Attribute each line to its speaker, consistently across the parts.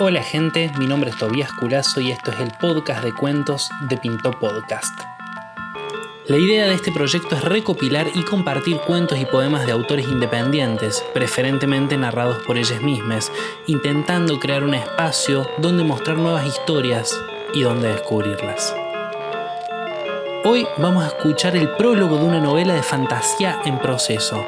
Speaker 1: Hola gente, mi nombre es Tobías Curazo y esto es el podcast de cuentos de Pinto Podcast. La idea de este proyecto es recopilar y compartir cuentos y poemas de autores independientes, preferentemente narrados por ellas mismas, intentando crear un espacio donde mostrar nuevas historias y donde descubrirlas. Hoy vamos a escuchar el prólogo de una novela de fantasía en proceso.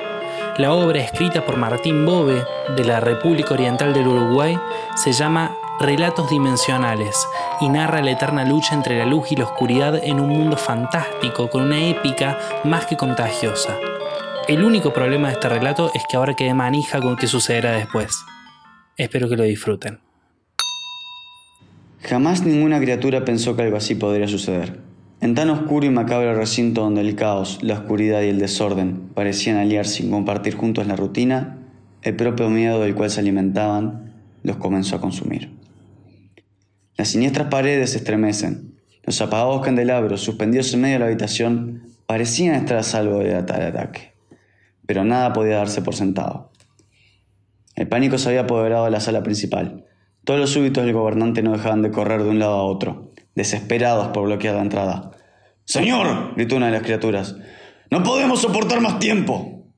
Speaker 1: La obra escrita por Martín Bove de la República Oriental del Uruguay se llama Relatos Dimensionales y narra la eterna lucha entre la luz y la oscuridad en un mundo fantástico con una épica más que contagiosa. El único problema de este relato es que ahora quedé manija con qué sucederá después. Espero que lo disfruten.
Speaker 2: Jamás ninguna criatura pensó que algo así podría suceder. En tan oscuro y macabro recinto donde el caos, la oscuridad y el desorden parecían aliarse sin compartir juntos la rutina, el propio miedo del cual se alimentaban los comenzó a consumir. Las siniestras paredes se estremecen. Los apagados candelabros, suspendidos en medio de la habitación, parecían estar a salvo de tal ataque. Pero nada podía darse por sentado. El pánico se había apoderado de la sala principal. Todos los súbitos del gobernante no dejaban de correr de un lado a otro, desesperados por bloquear la entrada. Señor, gritó una de las criaturas, no podemos soportar más tiempo.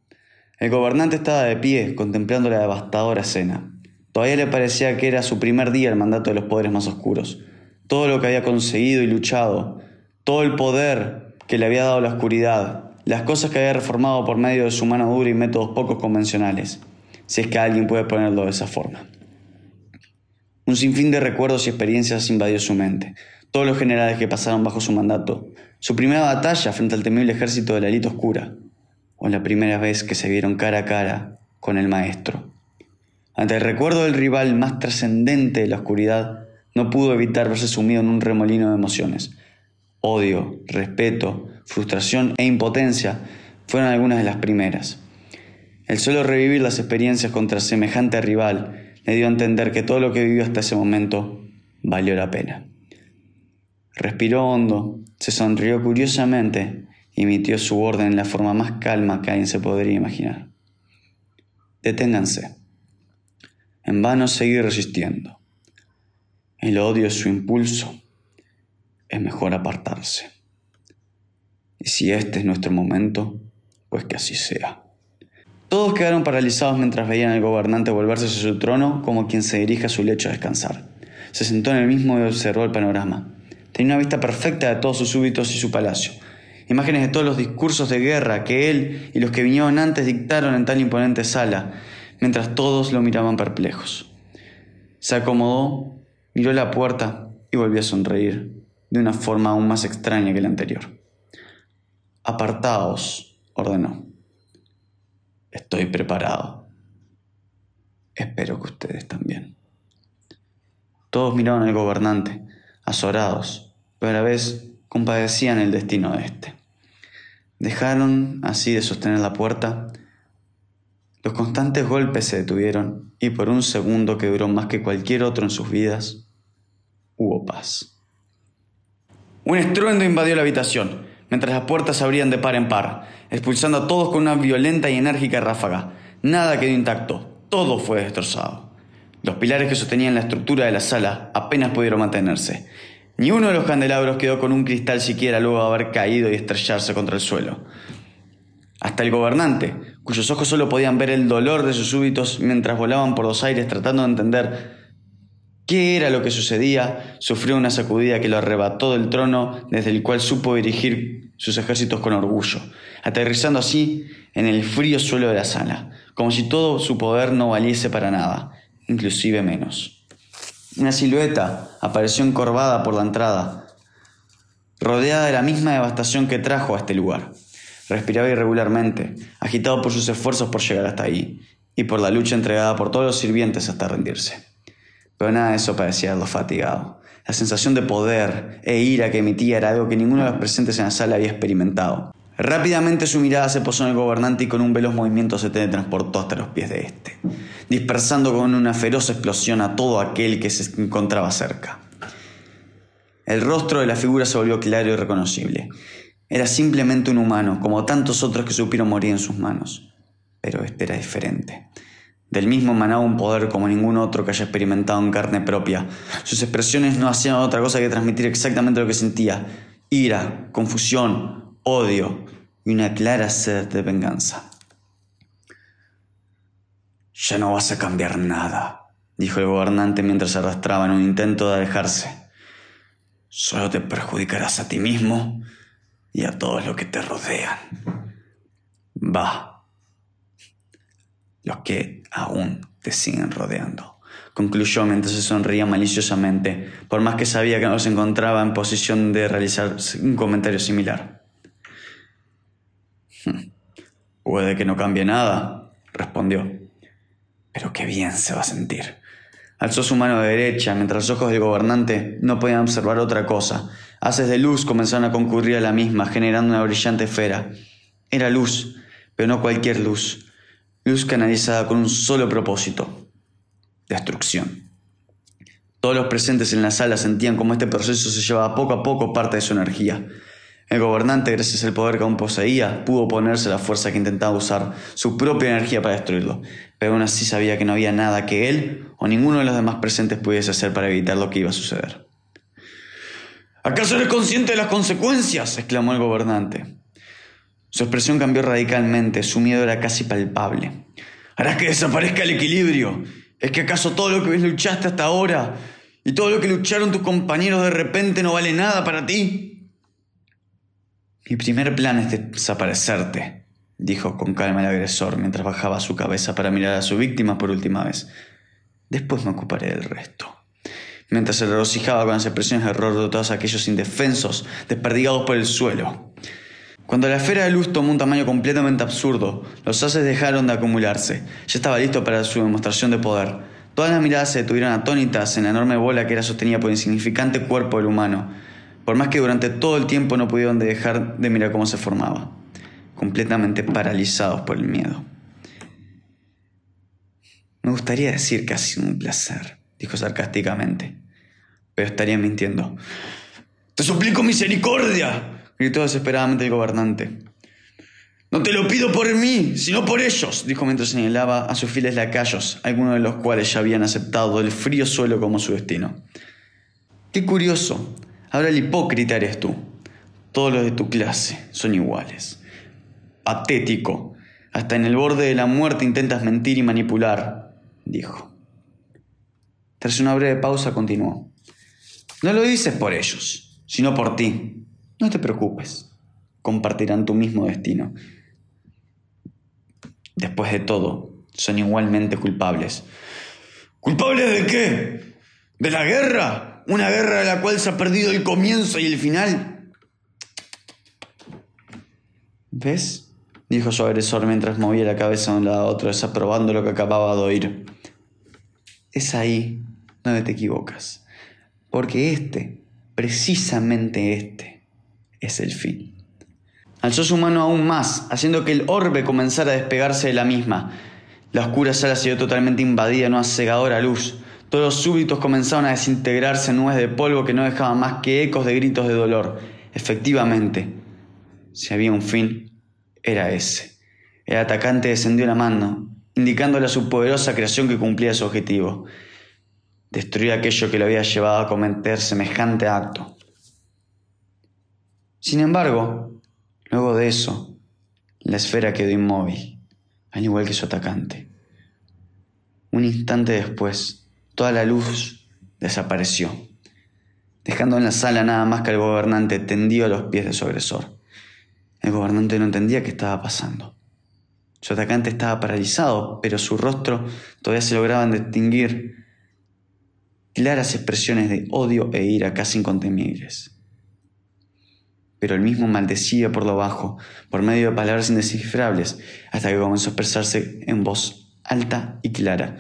Speaker 2: El gobernante estaba de pie, contemplando la devastadora escena. Todavía le parecía que era su primer día el mandato de los poderes más oscuros. Todo lo que había conseguido y luchado, todo el poder que le había dado la oscuridad, las cosas que había reformado por medio de su mano dura y métodos poco convencionales, si es que alguien puede ponerlo de esa forma. Un sinfín de recuerdos y experiencias invadió su mente. Todos los generales que pasaron bajo su mandato, su primera batalla frente al temible ejército de la élite oscura, o la primera vez que se vieron cara a cara con el maestro. Ante el recuerdo del rival más trascendente de la oscuridad, no pudo evitar verse sumido en un remolino de emociones. Odio, respeto, frustración e impotencia fueron algunas de las primeras. El solo revivir las experiencias contra semejante rival le dio a entender que todo lo que vivió hasta ese momento valió la pena. Respiró hondo, se sonrió curiosamente y emitió su orden en la forma más calma que alguien se podría imaginar. Deténganse. En vano seguir resistiendo. El odio es su impulso. Es mejor apartarse. Y si este es nuestro momento, pues que así sea. Todos quedaron paralizados mientras veían al gobernante volverse a su trono como quien se dirige a su lecho a descansar. Se sentó en el mismo y observó el panorama. Tenía una vista perfecta de todos sus súbitos y su palacio. Imágenes de todos los discursos de guerra que él y los que vinieron antes dictaron en tal imponente sala, mientras todos lo miraban perplejos. Se acomodó, miró la puerta y volvió a sonreír, de una forma aún más extraña que la anterior. Apartaos, ordenó. Estoy preparado. Espero que ustedes también. Todos miraban al gobernante, azorados, pero a la vez compadecían el destino de éste. Dejaron así de sostener la puerta los constantes golpes se detuvieron y por un segundo que duró más que cualquier otro en sus vidas, hubo paz. Un estruendo invadió la habitación, mientras las puertas se abrían de par en par, expulsando a todos con una violenta y enérgica ráfaga. Nada quedó intacto, todo fue destrozado. Los pilares que sostenían la estructura de la sala apenas pudieron mantenerse. Ni uno de los candelabros quedó con un cristal siquiera luego de haber caído y estrellarse contra el suelo. Hasta el gobernante, cuyos ojos solo podían ver el dolor de sus súbitos mientras volaban por los aires tratando de entender qué era lo que sucedía, sufrió una sacudida que lo arrebató del trono desde el cual supo dirigir sus ejércitos con orgullo, aterrizando así en el frío suelo de la sala, como si todo su poder no valiese para nada, inclusive menos. Una silueta apareció encorvada por la entrada, rodeada de la misma devastación que trajo a este lugar. Respiraba irregularmente, agitado por sus esfuerzos por llegar hasta ahí, y por la lucha entregada por todos los sirvientes hasta rendirse. Pero nada de eso parecía lo fatigado. La sensación de poder e ira que emitía era algo que ninguno de los presentes en la sala había experimentado. Rápidamente su mirada se posó en el gobernante y con un veloz movimiento se teletransportó hasta los pies de éste, dispersando con una feroz explosión a todo aquel que se encontraba cerca. El rostro de la figura se volvió claro y reconocible. Era simplemente un humano, como tantos otros que supieron morir en sus manos. Pero este era diferente. Del mismo manaba un poder como ningún otro que haya experimentado en carne propia. Sus expresiones no hacían otra cosa que transmitir exactamente lo que sentía. Ira, confusión, odio y una clara sed de venganza. Ya no vas a cambiar nada, dijo el gobernante mientras arrastraba en un intento de alejarse. Solo te perjudicarás a ti mismo y a todos los que te rodean. Va los que aún te siguen rodeando. Concluyó mientras se sonría maliciosamente, por más que sabía que no se encontraba en posición de realizar un comentario similar. Puede que no cambie nada, respondió. Pero qué bien se va a sentir. Alzó su mano derecha mientras los ojos del gobernante no podían observar otra cosa. Haces de luz comenzaron a concurrir a la misma, generando una brillante esfera. Era luz, pero no cualquier luz luz canalizada con un solo propósito, destrucción. Todos los presentes en la sala sentían como este proceso se llevaba poco a poco parte de su energía. El gobernante, gracias al poder que aún poseía, pudo oponerse a la fuerza que intentaba usar su propia energía para destruirlo, pero aún así sabía que no había nada que él o ninguno de los demás presentes pudiese hacer para evitar lo que iba a suceder. ¿Acaso eres consciente de las consecuencias? exclamó el gobernante. Su expresión cambió radicalmente, su miedo era casi palpable. Harás que desaparezca el equilibrio. ¿Es que acaso todo lo que luchaste hasta ahora y todo lo que lucharon tus compañeros de repente no vale nada para ti? Mi primer plan es desaparecerte, dijo con calma el agresor mientras bajaba su cabeza para mirar a su víctima por última vez. Después me ocuparé del resto. Mientras se regocijaba con las expresiones de horror de todos aquellos indefensos desperdigados por el suelo. Cuando la esfera de luz tomó un tamaño completamente absurdo, los haces dejaron de acumularse. Ya estaba listo para su demostración de poder. Todas las miradas se detuvieron atónitas en la enorme bola que era sostenida por el insignificante cuerpo del humano, por más que durante todo el tiempo no pudieron dejar de mirar cómo se formaba, completamente paralizados por el miedo. Me gustaría decir que ha sido un placer, dijo sarcásticamente, pero estaría mintiendo. Te suplico misericordia, gritó desesperadamente el gobernante. No te lo pido por mí, sino por ellos, dijo mientras señalaba a sus fieles lacayos, algunos de los cuales ya habían aceptado el frío suelo como su destino. Qué curioso, ahora el hipócrita eres tú. Todos los de tu clase son iguales. Patético, hasta en el borde de la muerte intentas mentir y manipular, dijo. Tras una breve pausa continuó. No lo dices por ellos, sino por ti. No te preocupes, compartirán tu mismo destino. Después de todo, son igualmente culpables. ¿Culpables de qué? ¿De la guerra? ¿Una guerra de la cual se ha perdido el comienzo y el final? ¿Ves? dijo su agresor mientras movía la cabeza de un lado a otro, desaprobando lo que acababa de oír. Es ahí donde te equivocas. Porque este, precisamente este, es el fin. Alzó su mano aún más, haciendo que el orbe comenzara a despegarse de la misma. La oscura sala se vio totalmente invadida en una cegadora luz. Todos los súbitos comenzaron a desintegrarse en nubes de polvo que no dejaban más que ecos de gritos de dolor. Efectivamente, si había un fin, era ese. El atacante descendió la mano, indicándole a su poderosa creación que cumplía su objetivo. Destruir aquello que lo había llevado a cometer semejante acto. Sin embargo, luego de eso, la esfera quedó inmóvil, al igual que su atacante. Un instante después, toda la luz desapareció, dejando en la sala nada más que al gobernante tendido a los pies de su agresor. El gobernante no entendía qué estaba pasando. Su atacante estaba paralizado, pero su rostro todavía se lograban distinguir claras expresiones de odio e ira casi incontenibles pero el mismo maldecía por lo bajo, por medio de palabras indescifrables, hasta que comenzó a expresarse en voz alta y clara.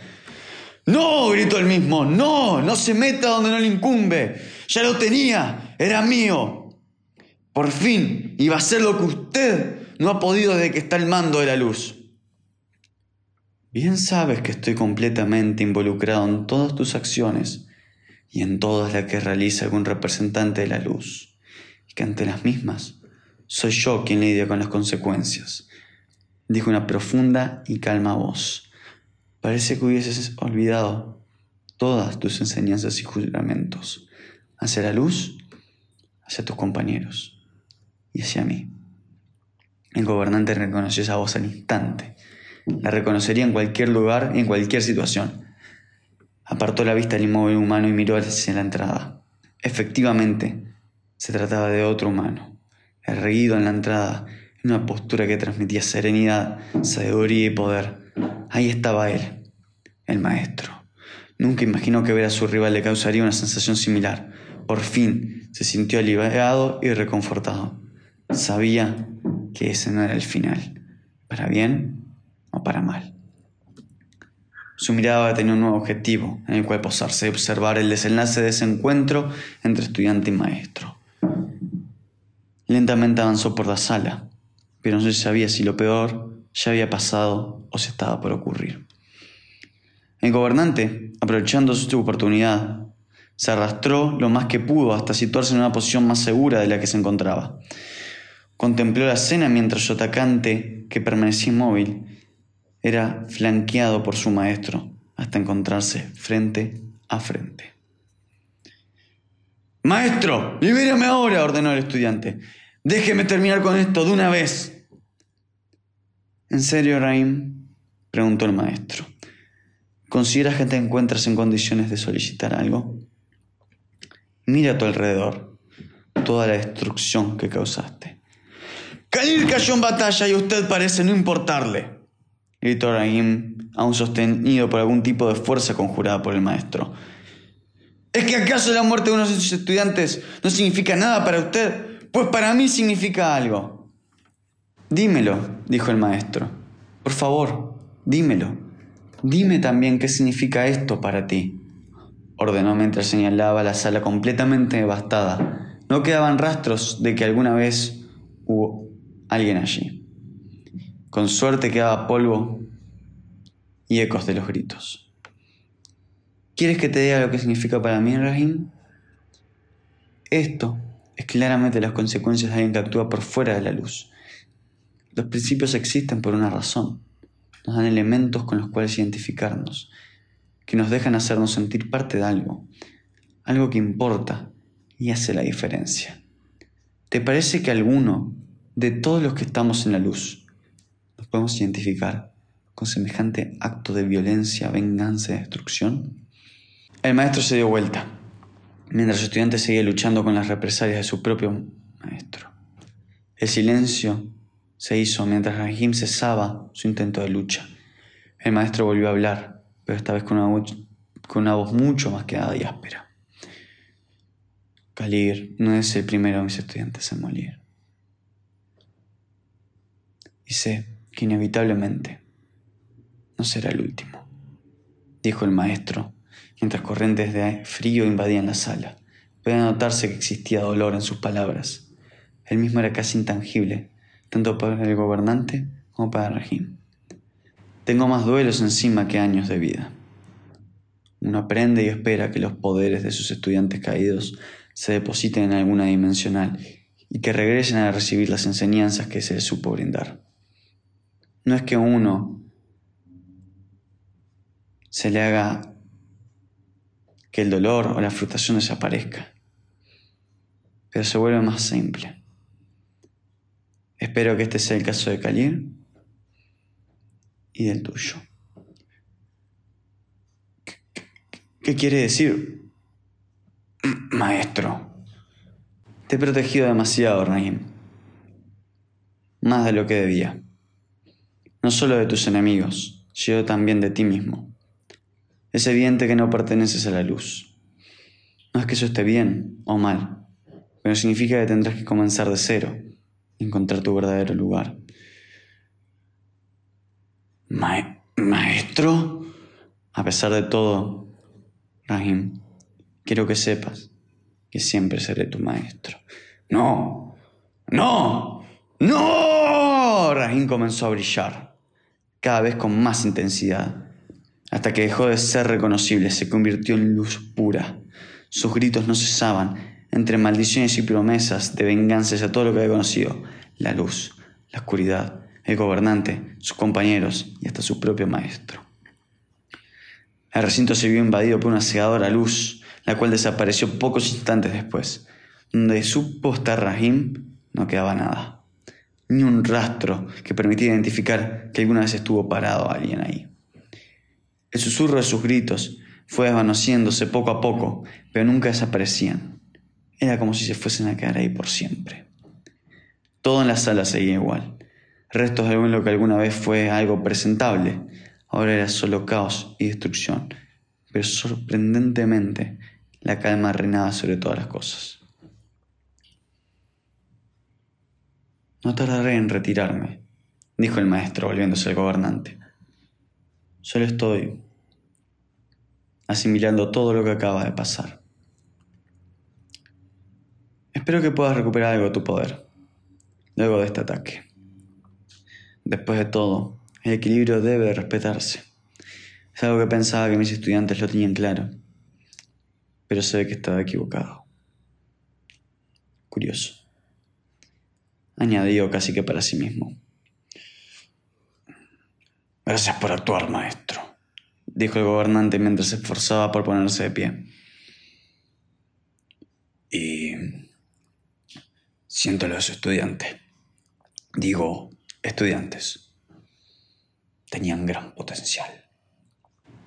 Speaker 2: No, gritó el mismo, no, no se meta donde no le incumbe. Ya lo tenía, era mío. Por fin iba a ser lo que usted no ha podido desde que está al mando de la luz. Bien sabes que estoy completamente involucrado en todas tus acciones y en todas las que realiza algún representante de la luz que ante las mismas soy yo quien lidia con las consecuencias, dijo una profunda y calma voz. Parece que hubieses olvidado todas tus enseñanzas y juramentos hacia la luz, hacia tus compañeros y hacia mí. El gobernante reconoció esa voz al instante. La reconocería en cualquier lugar y en cualquier situación. Apartó la vista del inmóvil humano y miró hacia la entrada. Efectivamente, se trataba de otro humano, erguido en la entrada, en una postura que transmitía serenidad, sabiduría y poder. Ahí estaba él, el maestro. Nunca imaginó que ver a su rival le causaría una sensación similar. Por fin se sintió aliviado y reconfortado. Sabía que ese no era el final, para bien o para mal. Su mirada tenía un nuevo objetivo en el cual posarse y observar el desenlace de ese encuentro entre estudiante y maestro. Lentamente avanzó por la sala, pero no se sabía si lo peor ya había pasado o se estaba por ocurrir. El gobernante, aprovechando su oportunidad, se arrastró lo más que pudo hasta situarse en una posición más segura de la que se encontraba. Contempló la escena mientras su atacante, que permanecía inmóvil, era flanqueado por su maestro hasta encontrarse frente a frente. Maestro, libérame ahora, ordenó el estudiante. Déjeme terminar con esto de una vez. ¿En serio, Raim? preguntó el maestro. ¿Consideras que te encuentras en condiciones de solicitar algo? Mira a tu alrededor, toda la destrucción que causaste. Khalil cayó en batalla y usted parece no importarle, gritó Rahim, aún sostenido por algún tipo de fuerza conjurada por el maestro. ¿Es que acaso la muerte de uno de sus estudiantes no significa nada para usted? Pues para mí significa algo. Dímelo, dijo el maestro. Por favor, dímelo. Dime también qué significa esto para ti, ordenó mientras señalaba la sala completamente devastada. No quedaban rastros de que alguna vez hubo alguien allí. Con suerte quedaba polvo y ecos de los gritos. ¿Quieres que te diga lo que significa para mí, Rahim? Esto es claramente las consecuencias de alguien que actúa por fuera de la luz. Los principios existen por una razón nos dan elementos con los cuales identificarnos, que nos dejan hacernos sentir parte de algo, algo que importa y hace la diferencia. ¿Te parece que alguno de todos los que estamos en la luz nos podemos identificar con semejante acto de violencia, venganza y destrucción? El maestro se dio vuelta, mientras su estudiante seguía luchando con las represalias de su propio maestro. El silencio se hizo mientras Rahim cesaba su intento de lucha. El maestro volvió a hablar, pero esta vez con una, voz, con una voz mucho más quedada y áspera. Kalir no es el primero de mis estudiantes en morir. Y sé que inevitablemente no será el último, dijo el maestro, mientras corrientes de frío invadían la sala. Podía notarse que existía dolor en sus palabras. Él mismo era casi intangible, tanto para el gobernante como para el régimen. Tengo más duelos encima que años de vida. Uno aprende y espera que los poderes de sus estudiantes caídos se depositen en alguna dimensional y que regresen a recibir las enseñanzas que se les supo brindar. No es que uno se le haga que el dolor o la frustración desaparezca, pero se vuelve más simple. Espero que este sea el caso de Kalir y del tuyo. ¿Qué, quiere decir? Maestro, te he protegido demasiado, Raim. Más de lo que debía. No solo de tus enemigos, sino también de ti mismo. Es evidente que no perteneces a la luz. No es que eso esté bien o mal, pero significa que tendrás que comenzar de cero encontrar tu verdadero lugar. maestro, a pesar de todo, Rahim, quiero que sepas que siempre seré tu maestro. No, no, no. Rahim comenzó a brillar, cada vez con más intensidad, hasta que dejó de ser reconocible, se convirtió en luz pura. Sus gritos no cesaban, entre maldiciones y promesas de venganza a todo lo que había conocido, la luz, la oscuridad, el gobernante, sus compañeros y hasta su propio maestro. El recinto se vio invadido por una cegadora luz, la cual desapareció pocos instantes después. Donde supo estar Rahim, no quedaba nada. Ni un rastro que permitiera identificar que alguna vez estuvo parado alguien ahí. El susurro de sus gritos fue desvaneciéndose poco a poco, pero nunca desaparecían. Era como si se fuesen a quedar ahí por siempre. Todo en la sala seguía igual. Restos de lo que alguna vez fue algo presentable, ahora era solo caos y destrucción, pero sorprendentemente la calma reinaba sobre todas las cosas. No tardaré en retirarme, dijo el maestro volviéndose al gobernante. Solo estoy asimilando todo lo que acaba de pasar. Espero que puedas recuperar algo de tu poder luego de este ataque. Después de todo, el equilibrio debe respetarse. Es algo que pensaba que mis estudiantes lo tenían claro, pero se ve que estaba equivocado. Curioso añadió casi que para sí mismo. Gracias por actuar, maestro, dijo el gobernante mientras se esforzaba por ponerse de pie. Y siento los estudiantes. Digo, estudiantes. Tenían gran potencial.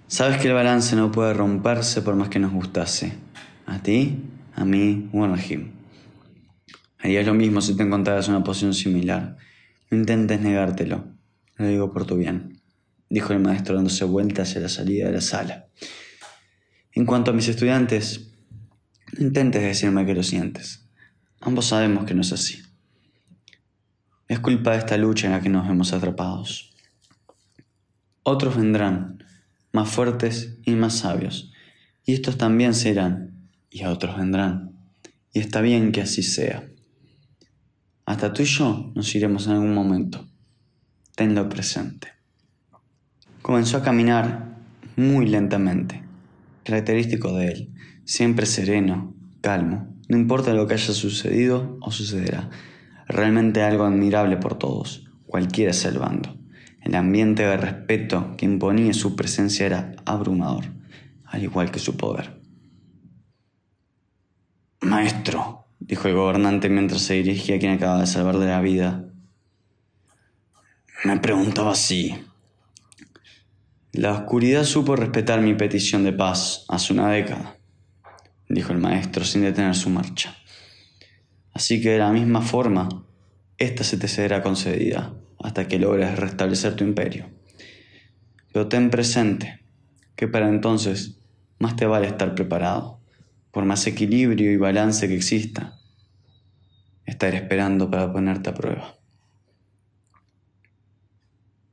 Speaker 2: Sabes que el balance no puede romperse por más que nos gustase. A ti, a mí o a Harías lo mismo si te encontraras en una posición similar. No intentes negártelo. Lo digo por tu bien, dijo el maestro dándose vuelta hacia la salida de la sala. En cuanto a mis estudiantes, no intentes decirme que lo sientes. Ambos sabemos que no es así. Es culpa de esta lucha en la que nos vemos atrapados. Otros vendrán, más fuertes y más sabios, y estos también serán, y otros vendrán, y está bien que así sea. Hasta tú y yo nos iremos en algún momento. Tenlo presente. Comenzó a caminar muy lentamente, característico de él, siempre sereno, calmo, no importa lo que haya sucedido o sucederá, realmente algo admirable por todos, cualquiera sea el bando. El ambiente de respeto que imponía su presencia era abrumador, al igual que su poder. Maestro, dijo el gobernante mientras se dirigía a quien acaba de salvarle la vida. Me preguntaba así. La oscuridad supo respetar mi petición de paz hace una década, dijo el maestro sin detener su marcha. Así que de la misma forma, esta se te será concedida hasta que logres restablecer tu imperio. Pero ten presente que para entonces más te vale estar preparado por más equilibrio y balance que exista, estaré esperando para ponerte a prueba.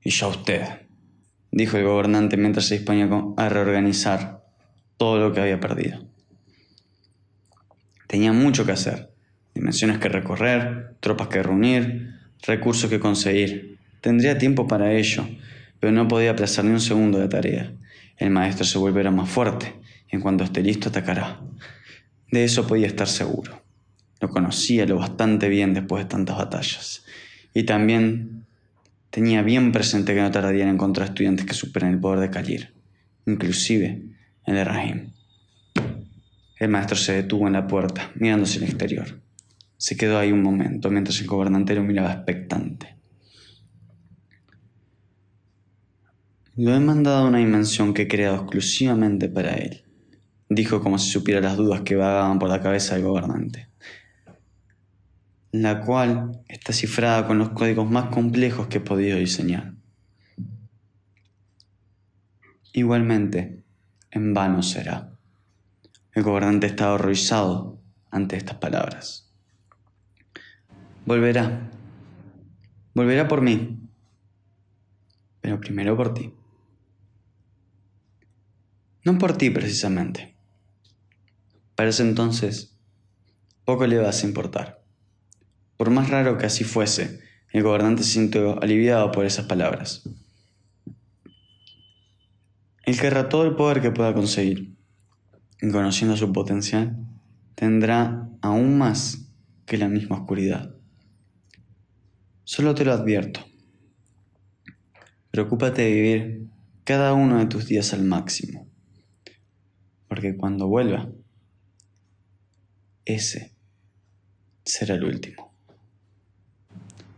Speaker 2: Y ya usted, dijo el gobernante mientras se disponía a reorganizar todo lo que había perdido. Tenía mucho que hacer, dimensiones que recorrer, tropas que reunir, recursos que conseguir. Tendría tiempo para ello, pero no podía aplazar ni un segundo de tarea. El maestro se volverá más fuerte en cuanto esté listo atacará. De eso podía estar seguro. Lo conocía lo bastante bien después de tantas batallas. Y también tenía bien presente que no tardaría en encontrar estudiantes que superen el poder de Kalir, inclusive el de Rahim. El maestro se detuvo en la puerta, mirándose al exterior. Se quedó ahí un momento mientras el gobernante lo miraba expectante. Lo he mandado a una dimensión que he creado exclusivamente para él dijo como si supiera las dudas que vagaban por la cabeza del gobernante, la cual está cifrada con los códigos más complejos que he podido diseñar. Igualmente, en vano será. El gobernante estaba horrorizado ante estas palabras. Volverá. Volverá por mí. Pero primero por ti. No por ti precisamente. Para ese entonces, poco le vas a importar. Por más raro que así fuese, el gobernante se sintió aliviado por esas palabras. Él querrá todo el poder que pueda conseguir, y conociendo su potencial, tendrá aún más que la misma oscuridad. Solo te lo advierto. Preocúpate de vivir cada uno de tus días al máximo, porque cuando vuelva, ese será el último.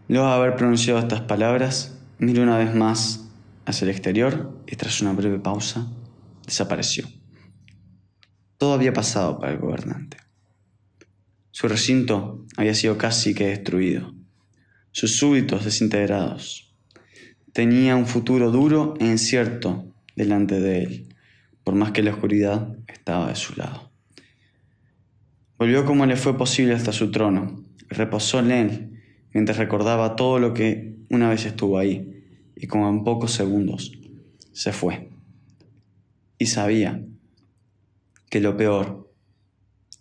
Speaker 2: Luego de haber pronunciado estas palabras, miró una vez más hacia el exterior y tras una breve pausa, desapareció. Todo había pasado para el gobernante. Su recinto había sido casi que destruido, sus súbditos desintegrados. Tenía un futuro duro e incierto delante de él, por más que la oscuridad estaba de su lado. Volvió como le fue posible hasta su trono, reposó en él mientras recordaba todo lo que una vez estuvo ahí, y como en pocos segundos se fue. Y sabía que lo peor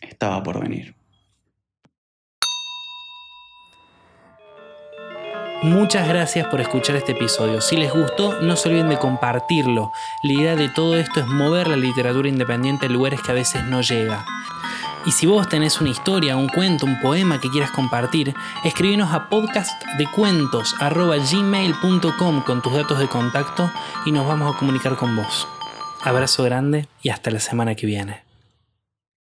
Speaker 2: estaba por venir.
Speaker 1: Muchas gracias por escuchar este episodio. Si les gustó, no se olviden de compartirlo. La idea de todo esto es mover la literatura independiente a lugares que a veces no llega. Y si vos tenés una historia, un cuento, un poema que quieras compartir, escríbenos a podcastdecuentos.gmail.com con tus datos de contacto y nos vamos a comunicar con vos. Abrazo grande y hasta la semana que viene.